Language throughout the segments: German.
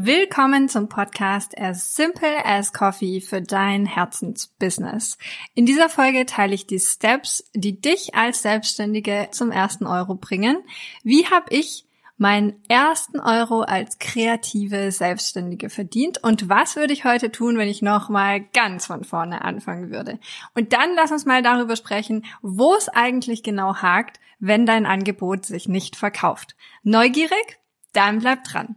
Willkommen zum Podcast As Simple as Coffee für dein Herzensbusiness. In dieser Folge teile ich die Steps, die dich als Selbstständige zum ersten Euro bringen. Wie habe ich meinen ersten Euro als kreative Selbstständige verdient und was würde ich heute tun, wenn ich nochmal ganz von vorne anfangen würde? Und dann lass uns mal darüber sprechen, wo es eigentlich genau hakt, wenn dein Angebot sich nicht verkauft. Neugierig? Dann bleib dran.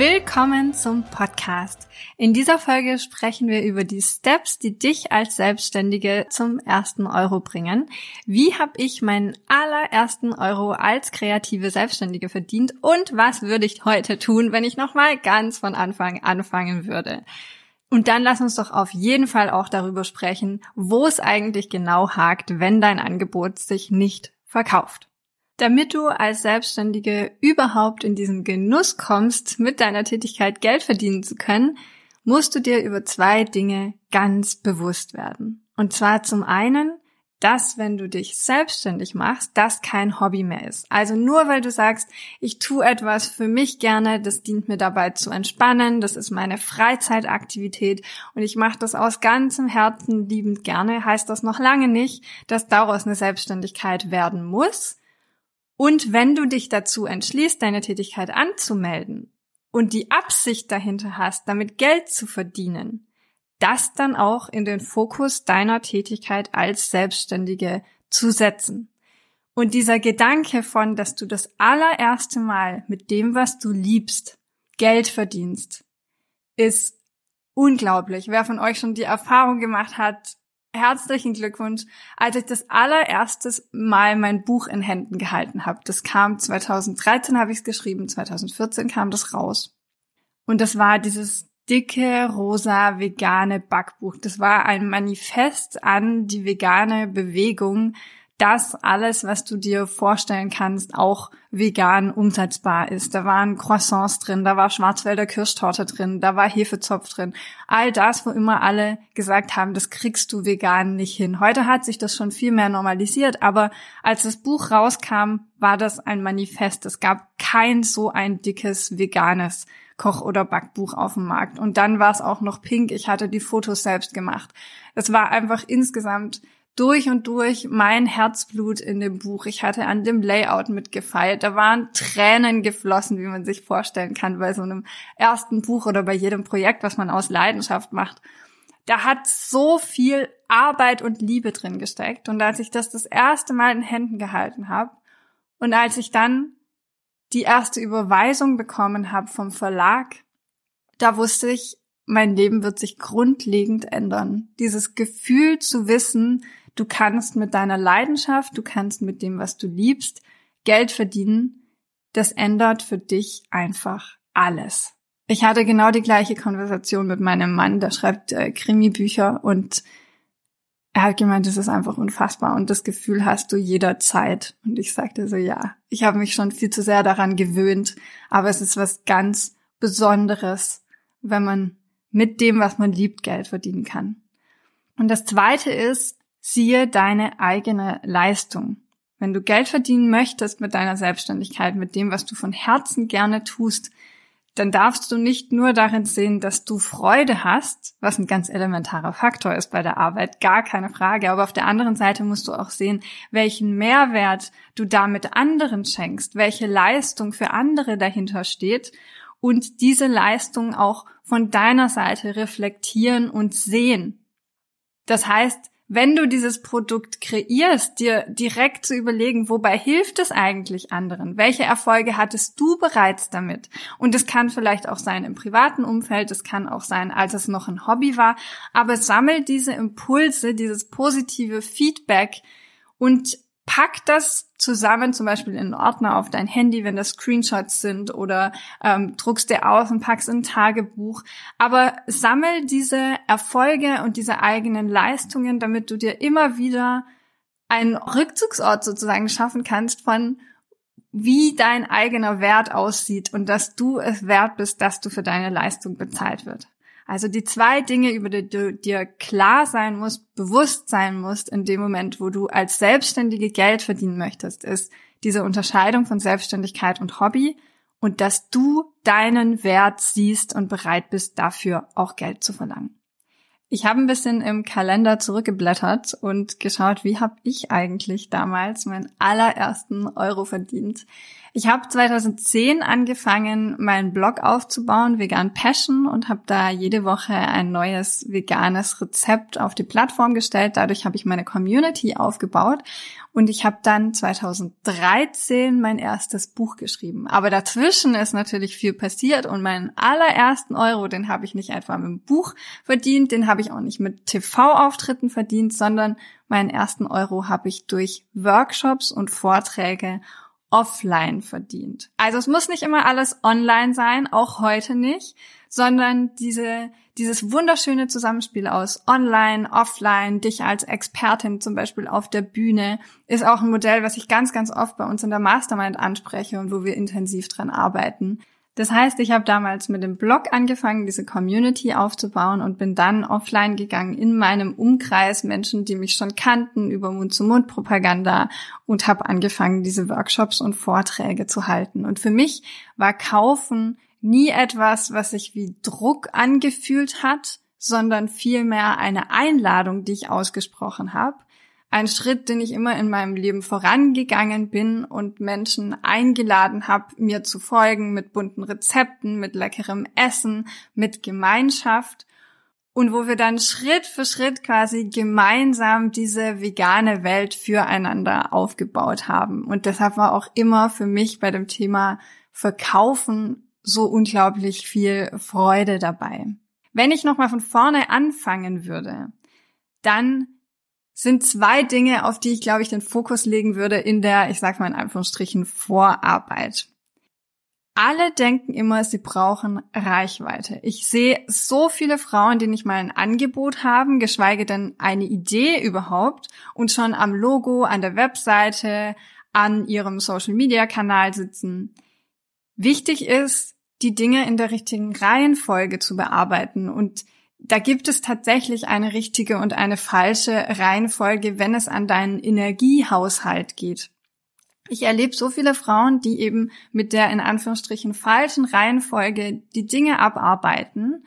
Willkommen zum Podcast. In dieser Folge sprechen wir über die Steps, die dich als Selbstständige zum ersten Euro bringen. Wie habe ich meinen allerersten Euro als kreative Selbstständige verdient und was würde ich heute tun, wenn ich nochmal ganz von Anfang anfangen würde? Und dann lass uns doch auf jeden Fall auch darüber sprechen, wo es eigentlich genau hakt, wenn dein Angebot sich nicht verkauft. Damit du als Selbstständige überhaupt in diesen Genuss kommst, mit deiner Tätigkeit Geld verdienen zu können, musst du dir über zwei Dinge ganz bewusst werden. Und zwar zum einen, dass wenn du dich selbstständig machst, das kein Hobby mehr ist. Also nur weil du sagst, ich tue etwas für mich gerne, das dient mir dabei zu entspannen, das ist meine Freizeitaktivität und ich mache das aus ganzem Herzen liebend gerne, heißt das noch lange nicht, dass daraus eine Selbstständigkeit werden muss, und wenn du dich dazu entschließt, deine Tätigkeit anzumelden und die Absicht dahinter hast, damit Geld zu verdienen, das dann auch in den Fokus deiner Tätigkeit als Selbstständige zu setzen. Und dieser Gedanke von, dass du das allererste Mal mit dem, was du liebst, Geld verdienst, ist unglaublich. Wer von euch schon die Erfahrung gemacht hat, herzlichen Glückwunsch, als ich das allererstes Mal mein Buch in Händen gehalten habe. Das kam 2013, habe ich es geschrieben, 2014 kam das raus. Und das war dieses dicke, rosa, vegane Backbuch. Das war ein Manifest an die vegane Bewegung, dass alles, was du dir vorstellen kannst, auch vegan umsetzbar ist. Da waren Croissants drin, da war Schwarzwälder Kirschtorte drin, da war Hefezopf drin. All das, wo immer alle gesagt haben, das kriegst du vegan nicht hin. Heute hat sich das schon viel mehr normalisiert, aber als das Buch rauskam, war das ein Manifest. Es gab kein so ein dickes veganes Koch- oder Backbuch auf dem Markt. Und dann war es auch noch pink. Ich hatte die Fotos selbst gemacht. Es war einfach insgesamt durch und durch mein Herzblut in dem Buch. Ich hatte an dem Layout mitgefeilt. Da waren Tränen geflossen, wie man sich vorstellen kann bei so einem ersten Buch oder bei jedem Projekt, was man aus Leidenschaft macht. Da hat so viel Arbeit und Liebe drin gesteckt. Und als ich das das erste Mal in Händen gehalten habe und als ich dann die erste Überweisung bekommen habe vom Verlag, da wusste ich, mein Leben wird sich grundlegend ändern. Dieses Gefühl zu wissen, Du kannst mit deiner Leidenschaft, du kannst mit dem, was du liebst, Geld verdienen. Das ändert für dich einfach alles. Ich hatte genau die gleiche Konversation mit meinem Mann, der schreibt äh, Krimi-Bücher und er hat gemeint, das ist einfach unfassbar und das Gefühl hast du jederzeit. Und ich sagte so, ja, ich habe mich schon viel zu sehr daran gewöhnt, aber es ist was ganz Besonderes, wenn man mit dem, was man liebt, Geld verdienen kann. Und das Zweite ist, Siehe deine eigene Leistung. Wenn du Geld verdienen möchtest mit deiner Selbstständigkeit, mit dem, was du von Herzen gerne tust, dann darfst du nicht nur darin sehen, dass du Freude hast, was ein ganz elementarer Faktor ist bei der Arbeit, gar keine Frage, aber auf der anderen Seite musst du auch sehen, welchen Mehrwert du damit anderen schenkst, welche Leistung für andere dahinter steht und diese Leistung auch von deiner Seite reflektieren und sehen. Das heißt, wenn du dieses Produkt kreierst, dir direkt zu überlegen, wobei hilft es eigentlich anderen? Welche Erfolge hattest du bereits damit? Und es kann vielleicht auch sein im privaten Umfeld, es kann auch sein, als es noch ein Hobby war, aber sammel diese Impulse, dieses positive Feedback und pack das zusammen, zum Beispiel in einen Ordner auf dein Handy, wenn das Screenshots sind oder ähm, druckst dir aus und packst in ein Tagebuch. Aber sammel diese Erfolge und diese eigenen Leistungen, damit du dir immer wieder einen Rückzugsort sozusagen schaffen kannst von wie dein eigener Wert aussieht und dass du es wert bist, dass du für deine Leistung bezahlt wird. Also die zwei Dinge, über die du dir klar sein musst, bewusst sein musst in dem Moment, wo du als Selbstständige Geld verdienen möchtest, ist diese Unterscheidung von Selbstständigkeit und Hobby und dass du deinen Wert siehst und bereit bist, dafür auch Geld zu verlangen. Ich habe ein bisschen im Kalender zurückgeblättert und geschaut, wie habe ich eigentlich damals meinen allerersten Euro verdient. Ich habe 2010 angefangen, meinen Blog aufzubauen, Vegan Passion, und habe da jede Woche ein neues veganes Rezept auf die Plattform gestellt. Dadurch habe ich meine Community aufgebaut und ich habe dann 2013 mein erstes Buch geschrieben. Aber dazwischen ist natürlich viel passiert und meinen allerersten Euro, den habe ich nicht einfach mit dem Buch verdient, den habe ich auch nicht mit TV-Auftritten verdient, sondern meinen ersten Euro habe ich durch Workshops und Vorträge offline verdient. Also es muss nicht immer alles online sein, auch heute nicht, sondern diese, dieses wunderschöne Zusammenspiel aus online, offline, dich als Expertin zum Beispiel auf der Bühne, ist auch ein Modell, was ich ganz, ganz oft bei uns in der Mastermind anspreche und wo wir intensiv dran arbeiten. Das heißt, ich habe damals mit dem Blog angefangen, diese Community aufzubauen und bin dann offline gegangen in meinem Umkreis, Menschen, die mich schon kannten, über Mund-zu-Mund-Propaganda und habe angefangen, diese Workshops und Vorträge zu halten. Und für mich war Kaufen nie etwas, was sich wie Druck angefühlt hat, sondern vielmehr eine Einladung, die ich ausgesprochen habe ein Schritt, den ich immer in meinem Leben vorangegangen bin und Menschen eingeladen habe, mir zu folgen mit bunten Rezepten, mit leckerem Essen, mit Gemeinschaft und wo wir dann Schritt für Schritt quasi gemeinsam diese vegane Welt füreinander aufgebaut haben. Und deshalb war auch immer für mich bei dem Thema Verkaufen so unglaublich viel Freude dabei. Wenn ich nochmal von vorne anfangen würde, dann sind zwei Dinge, auf die ich, glaube ich, den Fokus legen würde in der, ich sag mal in Anführungsstrichen, Vorarbeit. Alle denken immer, sie brauchen Reichweite. Ich sehe so viele Frauen, die nicht mal ein Angebot haben, geschweige denn eine Idee überhaupt und schon am Logo, an der Webseite, an ihrem Social-Media-Kanal sitzen. Wichtig ist, die Dinge in der richtigen Reihenfolge zu bearbeiten und da gibt es tatsächlich eine richtige und eine falsche Reihenfolge, wenn es an deinen Energiehaushalt geht. Ich erlebe so viele Frauen, die eben mit der in Anführungsstrichen falschen Reihenfolge die Dinge abarbeiten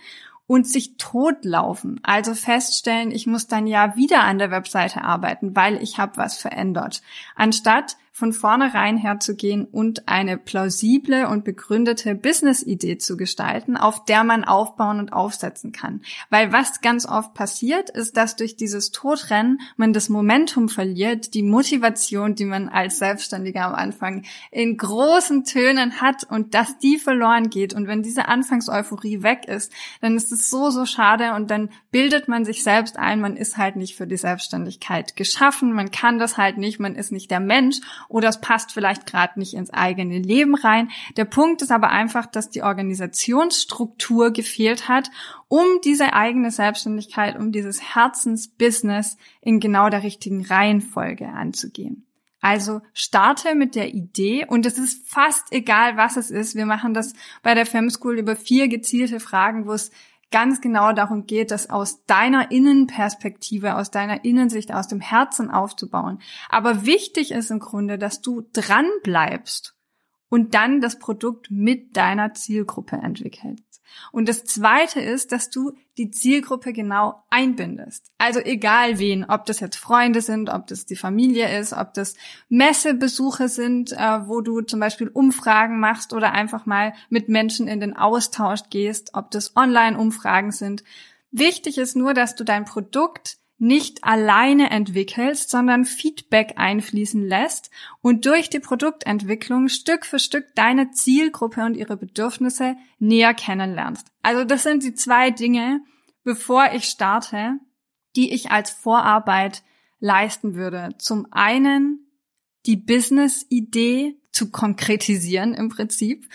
und sich totlaufen. Also feststellen, ich muss dann ja wieder an der Webseite arbeiten, weil ich habe was verändert. Anstatt von vornherein herzugehen und eine plausible und begründete Business-Idee zu gestalten, auf der man aufbauen und aufsetzen kann. Weil was ganz oft passiert, ist, dass durch dieses Todrennen man das Momentum verliert, die Motivation, die man als Selbstständiger am Anfang in großen Tönen hat und dass die verloren geht. Und wenn diese Anfangseuphorie weg ist, dann ist es so, so schade und dann bildet man sich selbst ein, man ist halt nicht für die Selbstständigkeit geschaffen, man kann das halt nicht, man ist nicht der Mensch oder es passt vielleicht gerade nicht ins eigene Leben rein. Der Punkt ist aber einfach, dass die Organisationsstruktur gefehlt hat, um diese eigene Selbstständigkeit, um dieses Herzensbusiness in genau der richtigen Reihenfolge anzugehen. Also starte mit der Idee und es ist fast egal, was es ist. Wir machen das bei der Fem School über vier gezielte Fragen, wo es ganz genau darum geht, das aus deiner Innenperspektive, aus deiner Innensicht, aus dem Herzen aufzubauen. Aber wichtig ist im Grunde, dass du dran bleibst und dann das Produkt mit deiner Zielgruppe entwickelst. Und das zweite ist, dass du die Zielgruppe genau einbindest. Also egal wen, ob das jetzt Freunde sind, ob das die Familie ist, ob das Messebesuche sind, äh, wo du zum Beispiel Umfragen machst oder einfach mal mit Menschen in den Austausch gehst, ob das Online-Umfragen sind. Wichtig ist nur, dass du dein Produkt nicht alleine entwickelst, sondern Feedback einfließen lässt und durch die Produktentwicklung Stück für Stück deine Zielgruppe und ihre Bedürfnisse näher kennenlernst. Also das sind die zwei Dinge, bevor ich starte, die ich als Vorarbeit leisten würde. Zum einen die Business-Idee zu konkretisieren im Prinzip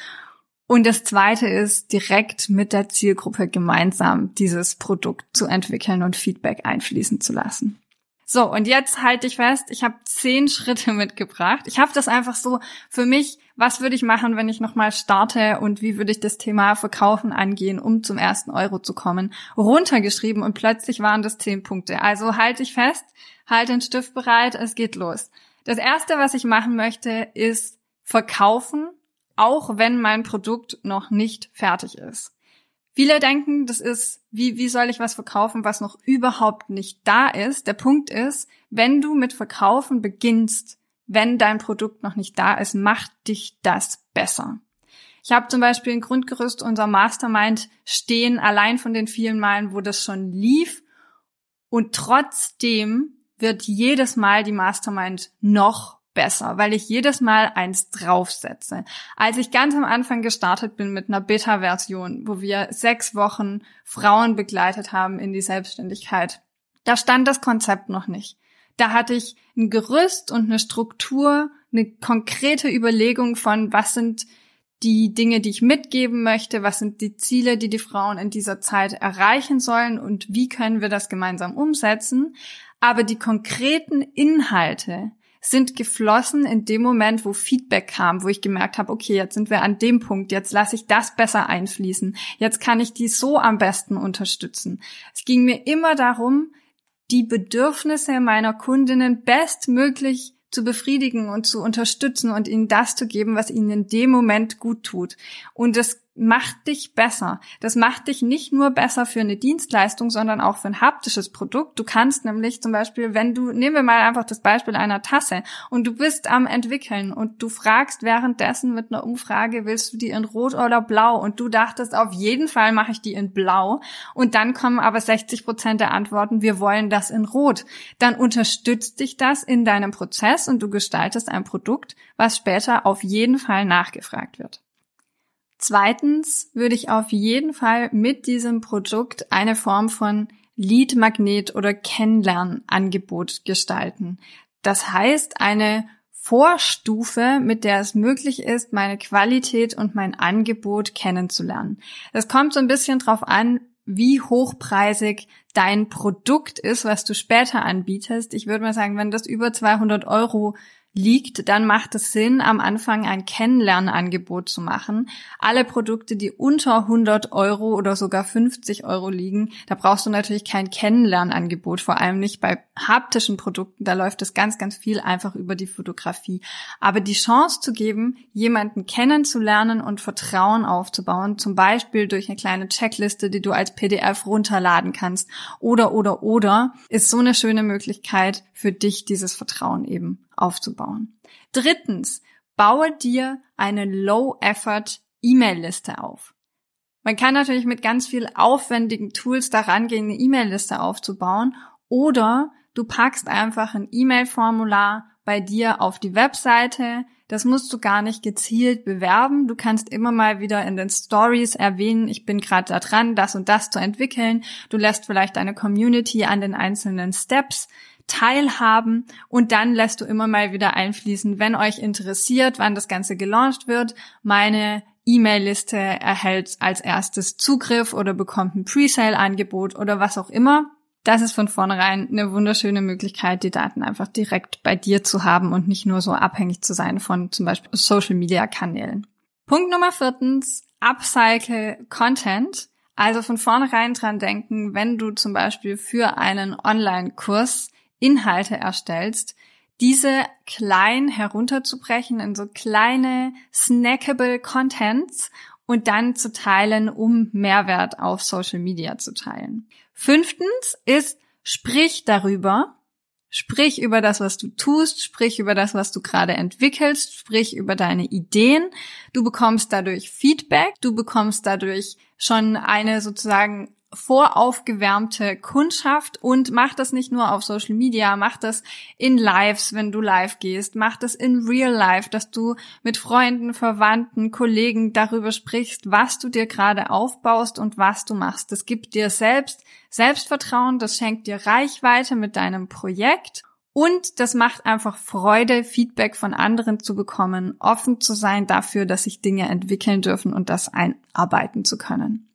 und das zweite ist, direkt mit der Zielgruppe gemeinsam dieses Produkt zu entwickeln und Feedback einfließen zu lassen. So, und jetzt halte ich fest, ich habe zehn Schritte mitgebracht. Ich habe das einfach so für mich, was würde ich machen, wenn ich nochmal starte und wie würde ich das Thema Verkaufen angehen, um zum ersten Euro zu kommen, runtergeschrieben und plötzlich waren das zehn Punkte. Also halte ich fest, halte den Stift bereit, es geht los. Das erste, was ich machen möchte, ist verkaufen auch wenn mein Produkt noch nicht fertig ist. Viele denken, das ist, wie, wie soll ich was verkaufen, was noch überhaupt nicht da ist. Der Punkt ist, wenn du mit Verkaufen beginnst, wenn dein Produkt noch nicht da ist, macht dich das besser. Ich habe zum Beispiel ein Grundgerüst unser Mastermind stehen, allein von den vielen Malen, wo das schon lief. Und trotzdem wird jedes Mal die Mastermind noch besser, weil ich jedes Mal eins draufsetze. Als ich ganz am Anfang gestartet bin mit einer Beta-Version, wo wir sechs Wochen Frauen begleitet haben in die Selbstständigkeit, da stand das Konzept noch nicht. Da hatte ich ein Gerüst und eine Struktur, eine konkrete Überlegung von, was sind die Dinge, die ich mitgeben möchte, was sind die Ziele, die die Frauen in dieser Zeit erreichen sollen und wie können wir das gemeinsam umsetzen. Aber die konkreten Inhalte, sind geflossen in dem Moment, wo Feedback kam, wo ich gemerkt habe, okay, jetzt sind wir an dem Punkt, jetzt lasse ich das besser einfließen, jetzt kann ich die so am besten unterstützen. Es ging mir immer darum, die Bedürfnisse meiner Kundinnen bestmöglich zu befriedigen und zu unterstützen und ihnen das zu geben, was ihnen in dem Moment gut tut. Und das macht dich besser. Das macht dich nicht nur besser für eine Dienstleistung, sondern auch für ein haptisches Produkt. Du kannst nämlich zum Beispiel, wenn du, nehmen wir mal einfach das Beispiel einer Tasse und du bist am entwickeln und du fragst währenddessen mit einer Umfrage, willst du die in Rot oder Blau? Und du dachtest, auf jeden Fall mache ich die in Blau. Und dann kommen aber 60 Prozent der Antworten, wir wollen das in Rot. Dann unterstützt dich das in deinem Prozess und du gestaltest ein Produkt, was später auf jeden Fall nachgefragt wird. Zweitens würde ich auf jeden Fall mit diesem Produkt eine Form von Lead-Magnet oder Kennenlernangebot gestalten. Das heißt, eine Vorstufe, mit der es möglich ist, meine Qualität und mein Angebot kennenzulernen. Das kommt so ein bisschen drauf an, wie hochpreisig dein Produkt ist, was du später anbietest. Ich würde mal sagen, wenn das über 200 Euro liegt, dann macht es Sinn, am Anfang ein Kennenlernangebot zu machen. Alle Produkte, die unter 100 Euro oder sogar 50 Euro liegen, da brauchst du natürlich kein Kennenlernangebot, vor allem nicht bei haptischen Produkten. Da läuft es ganz, ganz viel einfach über die Fotografie. Aber die Chance zu geben, jemanden kennenzulernen und Vertrauen aufzubauen, zum Beispiel durch eine kleine Checkliste, die du als PDF runterladen kannst oder, oder, oder, ist so eine schöne Möglichkeit für dich, dieses Vertrauen eben aufzubauen. Drittens, baue dir eine Low-Effort E-Mail-Liste auf. Man kann natürlich mit ganz viel aufwendigen Tools daran gehen, eine E-Mail-Liste aufzubauen oder du packst einfach ein E-Mail-Formular bei dir auf die Webseite. Das musst du gar nicht gezielt bewerben. Du kannst immer mal wieder in den Stories erwähnen, ich bin gerade da dran, das und das zu entwickeln. Du lässt vielleicht deine Community an den einzelnen Steps teilhaben und dann lässt du immer mal wieder einfließen, wenn euch interessiert, wann das Ganze gelauncht wird. Meine E-Mail-Liste erhält als erstes Zugriff oder bekommt ein Presale-Angebot oder was auch immer. Das ist von vornherein eine wunderschöne Möglichkeit, die Daten einfach direkt bei dir zu haben und nicht nur so abhängig zu sein von zum Beispiel Social-Media-Kanälen. Punkt Nummer viertens, Upcycle Content. Also von vornherein dran denken, wenn du zum Beispiel für einen Online-Kurs Inhalte erstellst, diese klein herunterzubrechen in so kleine snackable Contents und dann zu teilen, um Mehrwert auf Social Media zu teilen. Fünftens ist, sprich darüber, Sprich über das, was du tust, sprich über das, was du gerade entwickelst, sprich über deine Ideen. Du bekommst dadurch Feedback, du bekommst dadurch schon eine sozusagen voraufgewärmte Kundschaft und mach das nicht nur auf Social Media, mach das in Lives, wenn du live gehst, mach das in Real Life, dass du mit Freunden, Verwandten, Kollegen darüber sprichst, was du dir gerade aufbaust und was du machst. Das gibt dir selbst Selbstvertrauen, das schenkt dir Reichweite mit deinem Projekt und das macht einfach Freude, Feedback von anderen zu bekommen, offen zu sein dafür, dass sich Dinge entwickeln dürfen und das einarbeiten zu können.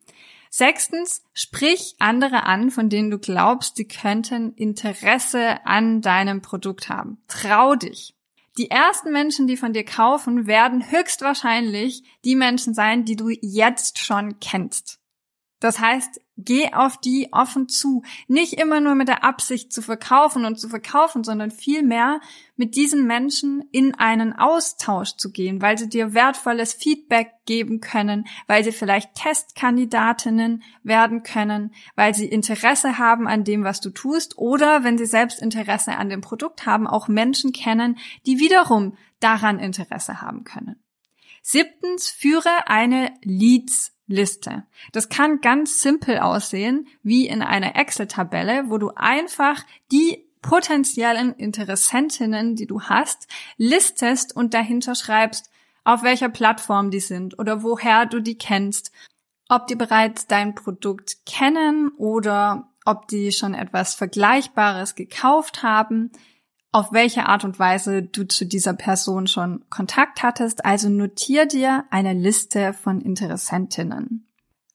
Sechstens, sprich andere an, von denen du glaubst, sie könnten Interesse an deinem Produkt haben. Trau dich. Die ersten Menschen, die von dir kaufen, werden höchstwahrscheinlich die Menschen sein, die du jetzt schon kennst. Das heißt, geh auf die offen zu. Nicht immer nur mit der Absicht zu verkaufen und zu verkaufen, sondern vielmehr mit diesen Menschen in einen Austausch zu gehen, weil sie dir wertvolles Feedback geben können, weil sie vielleicht Testkandidatinnen werden können, weil sie Interesse haben an dem, was du tust oder wenn sie selbst Interesse an dem Produkt haben, auch Menschen kennen, die wiederum daran Interesse haben können. Siebtens, führe eine Leads Liste. Das kann ganz simpel aussehen, wie in einer Excel-Tabelle, wo du einfach die potenziellen Interessentinnen, die du hast, listest und dahinter schreibst, auf welcher Plattform die sind oder woher du die kennst, ob die bereits dein Produkt kennen oder ob die schon etwas Vergleichbares gekauft haben, auf welche Art und Weise du zu dieser Person schon Kontakt hattest. Also notier dir eine Liste von Interessentinnen.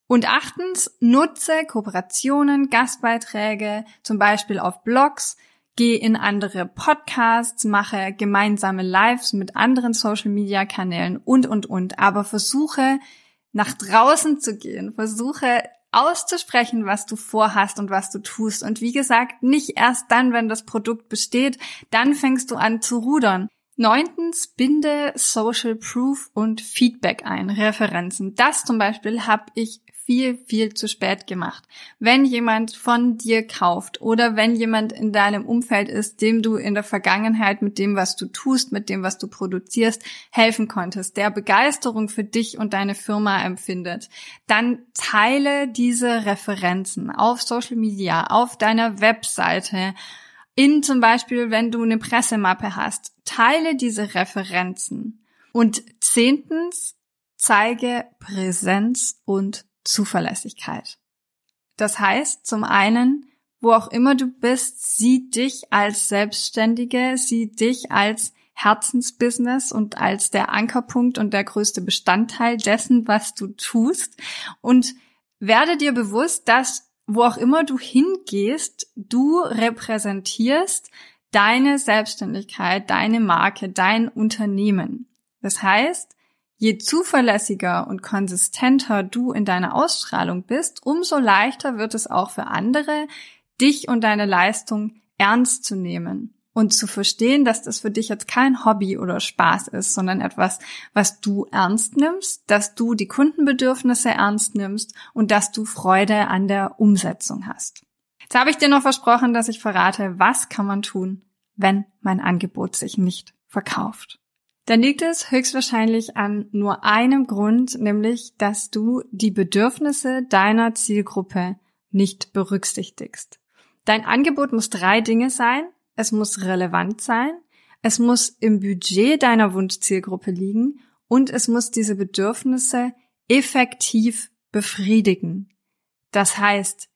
Und achtens, nutze Kooperationen, Gastbeiträge, zum Beispiel auf Blogs, geh in andere Podcasts, mache gemeinsame Lives mit anderen Social-Media-Kanälen und, und, und. Aber versuche nach draußen zu gehen, versuche auszusprechen, was du vorhast und was du tust. Und wie gesagt, nicht erst dann, wenn das Produkt besteht, dann fängst du an zu rudern. Neuntens, binde Social Proof und Feedback ein, Referenzen. Das zum Beispiel habe ich viel, viel zu spät gemacht. Wenn jemand von dir kauft oder wenn jemand in deinem Umfeld ist, dem du in der Vergangenheit mit dem, was du tust, mit dem, was du produzierst, helfen konntest, der Begeisterung für dich und deine Firma empfindet, dann teile diese Referenzen auf Social Media, auf deiner Webseite, in zum Beispiel, wenn du eine Pressemappe hast, teile diese Referenzen. Und zehntens, zeige Präsenz und Zuverlässigkeit. Das heißt, zum einen, wo auch immer du bist, sieh dich als Selbstständige, sieh dich als Herzensbusiness und als der Ankerpunkt und der größte Bestandteil dessen, was du tust. Und werde dir bewusst, dass wo auch immer du hingehst, du repräsentierst deine Selbstständigkeit, deine Marke, dein Unternehmen. Das heißt, Je zuverlässiger und konsistenter du in deiner Ausstrahlung bist, umso leichter wird es auch für andere, dich und deine Leistung ernst zu nehmen und zu verstehen, dass das für dich jetzt kein Hobby oder Spaß ist, sondern etwas, was du ernst nimmst, dass du die Kundenbedürfnisse ernst nimmst und dass du Freude an der Umsetzung hast. Jetzt habe ich dir noch versprochen, dass ich verrate, was kann man tun, wenn mein Angebot sich nicht verkauft dann liegt es höchstwahrscheinlich an nur einem Grund, nämlich, dass du die Bedürfnisse deiner Zielgruppe nicht berücksichtigst. Dein Angebot muss drei Dinge sein. Es muss relevant sein, es muss im Budget deiner Wunschzielgruppe liegen und es muss diese Bedürfnisse effektiv befriedigen. Das heißt,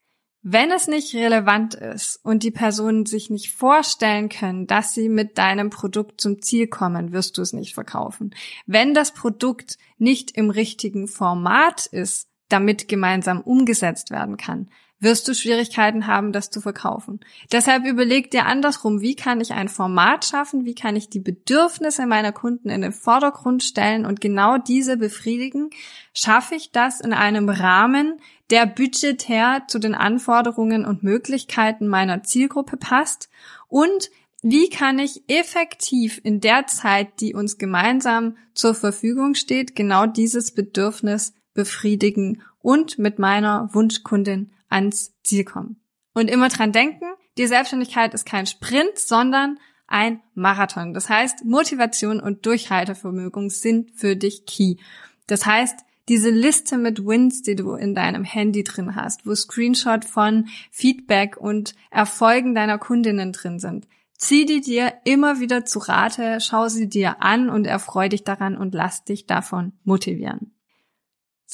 wenn es nicht relevant ist und die Personen sich nicht vorstellen können, dass sie mit deinem Produkt zum Ziel kommen, wirst du es nicht verkaufen. Wenn das Produkt nicht im richtigen Format ist, damit gemeinsam umgesetzt werden kann, wirst du Schwierigkeiten haben, das zu verkaufen. Deshalb überleg dir andersrum, wie kann ich ein Format schaffen, wie kann ich die Bedürfnisse meiner Kunden in den Vordergrund stellen und genau diese befriedigen. Schaffe ich das in einem Rahmen, der budgetär zu den Anforderungen und Möglichkeiten meiner Zielgruppe passt? Und wie kann ich effektiv in der Zeit, die uns gemeinsam zur Verfügung steht, genau dieses Bedürfnis befriedigen und mit meiner Wunschkundin ans Ziel kommen. Und immer dran denken, die Selbstständigkeit ist kein Sprint, sondern ein Marathon. Das heißt, Motivation und Durchhaltevermögen sind für dich key. Das heißt, diese Liste mit Wins, die du in deinem Handy drin hast, wo Screenshot von Feedback und Erfolgen deiner Kundinnen drin sind. Zieh die dir immer wieder zu Rate, schau sie dir an und erfreu dich daran und lass dich davon motivieren.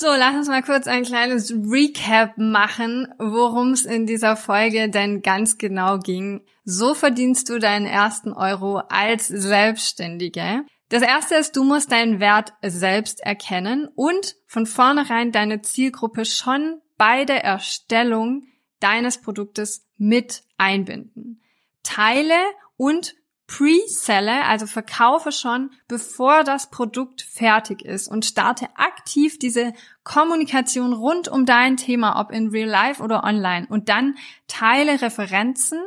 So, lass uns mal kurz ein kleines Recap machen, worum es in dieser Folge denn ganz genau ging. So verdienst du deinen ersten Euro als Selbstständige. Das erste ist, du musst deinen Wert selbst erkennen und von vornherein deine Zielgruppe schon bei der Erstellung deines Produktes mit einbinden. Teile und pre-selle, also verkaufe schon, bevor das Produkt fertig ist und starte aktiv diese Kommunikation rund um dein Thema, ob in real life oder online. Und dann teile Referenzen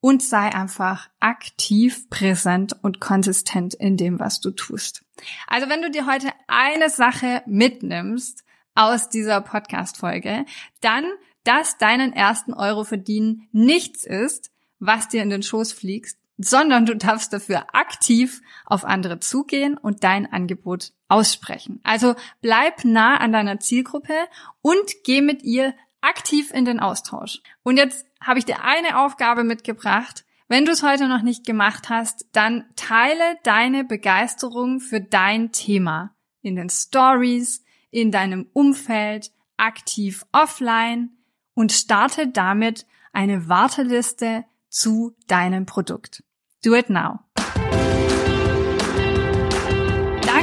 und sei einfach aktiv präsent und konsistent in dem, was du tust. Also wenn du dir heute eine Sache mitnimmst aus dieser Podcast-Folge, dann, dass deinen ersten Euro verdienen nichts ist, was dir in den Schoß fliegt, sondern du darfst dafür aktiv auf andere zugehen und dein Angebot aussprechen. Also bleib nah an deiner Zielgruppe und geh mit ihr aktiv in den Austausch. Und jetzt habe ich dir eine Aufgabe mitgebracht. Wenn du es heute noch nicht gemacht hast, dann teile deine Begeisterung für dein Thema in den Stories, in deinem Umfeld, aktiv offline und starte damit eine Warteliste zu deinem Produkt. Do it now.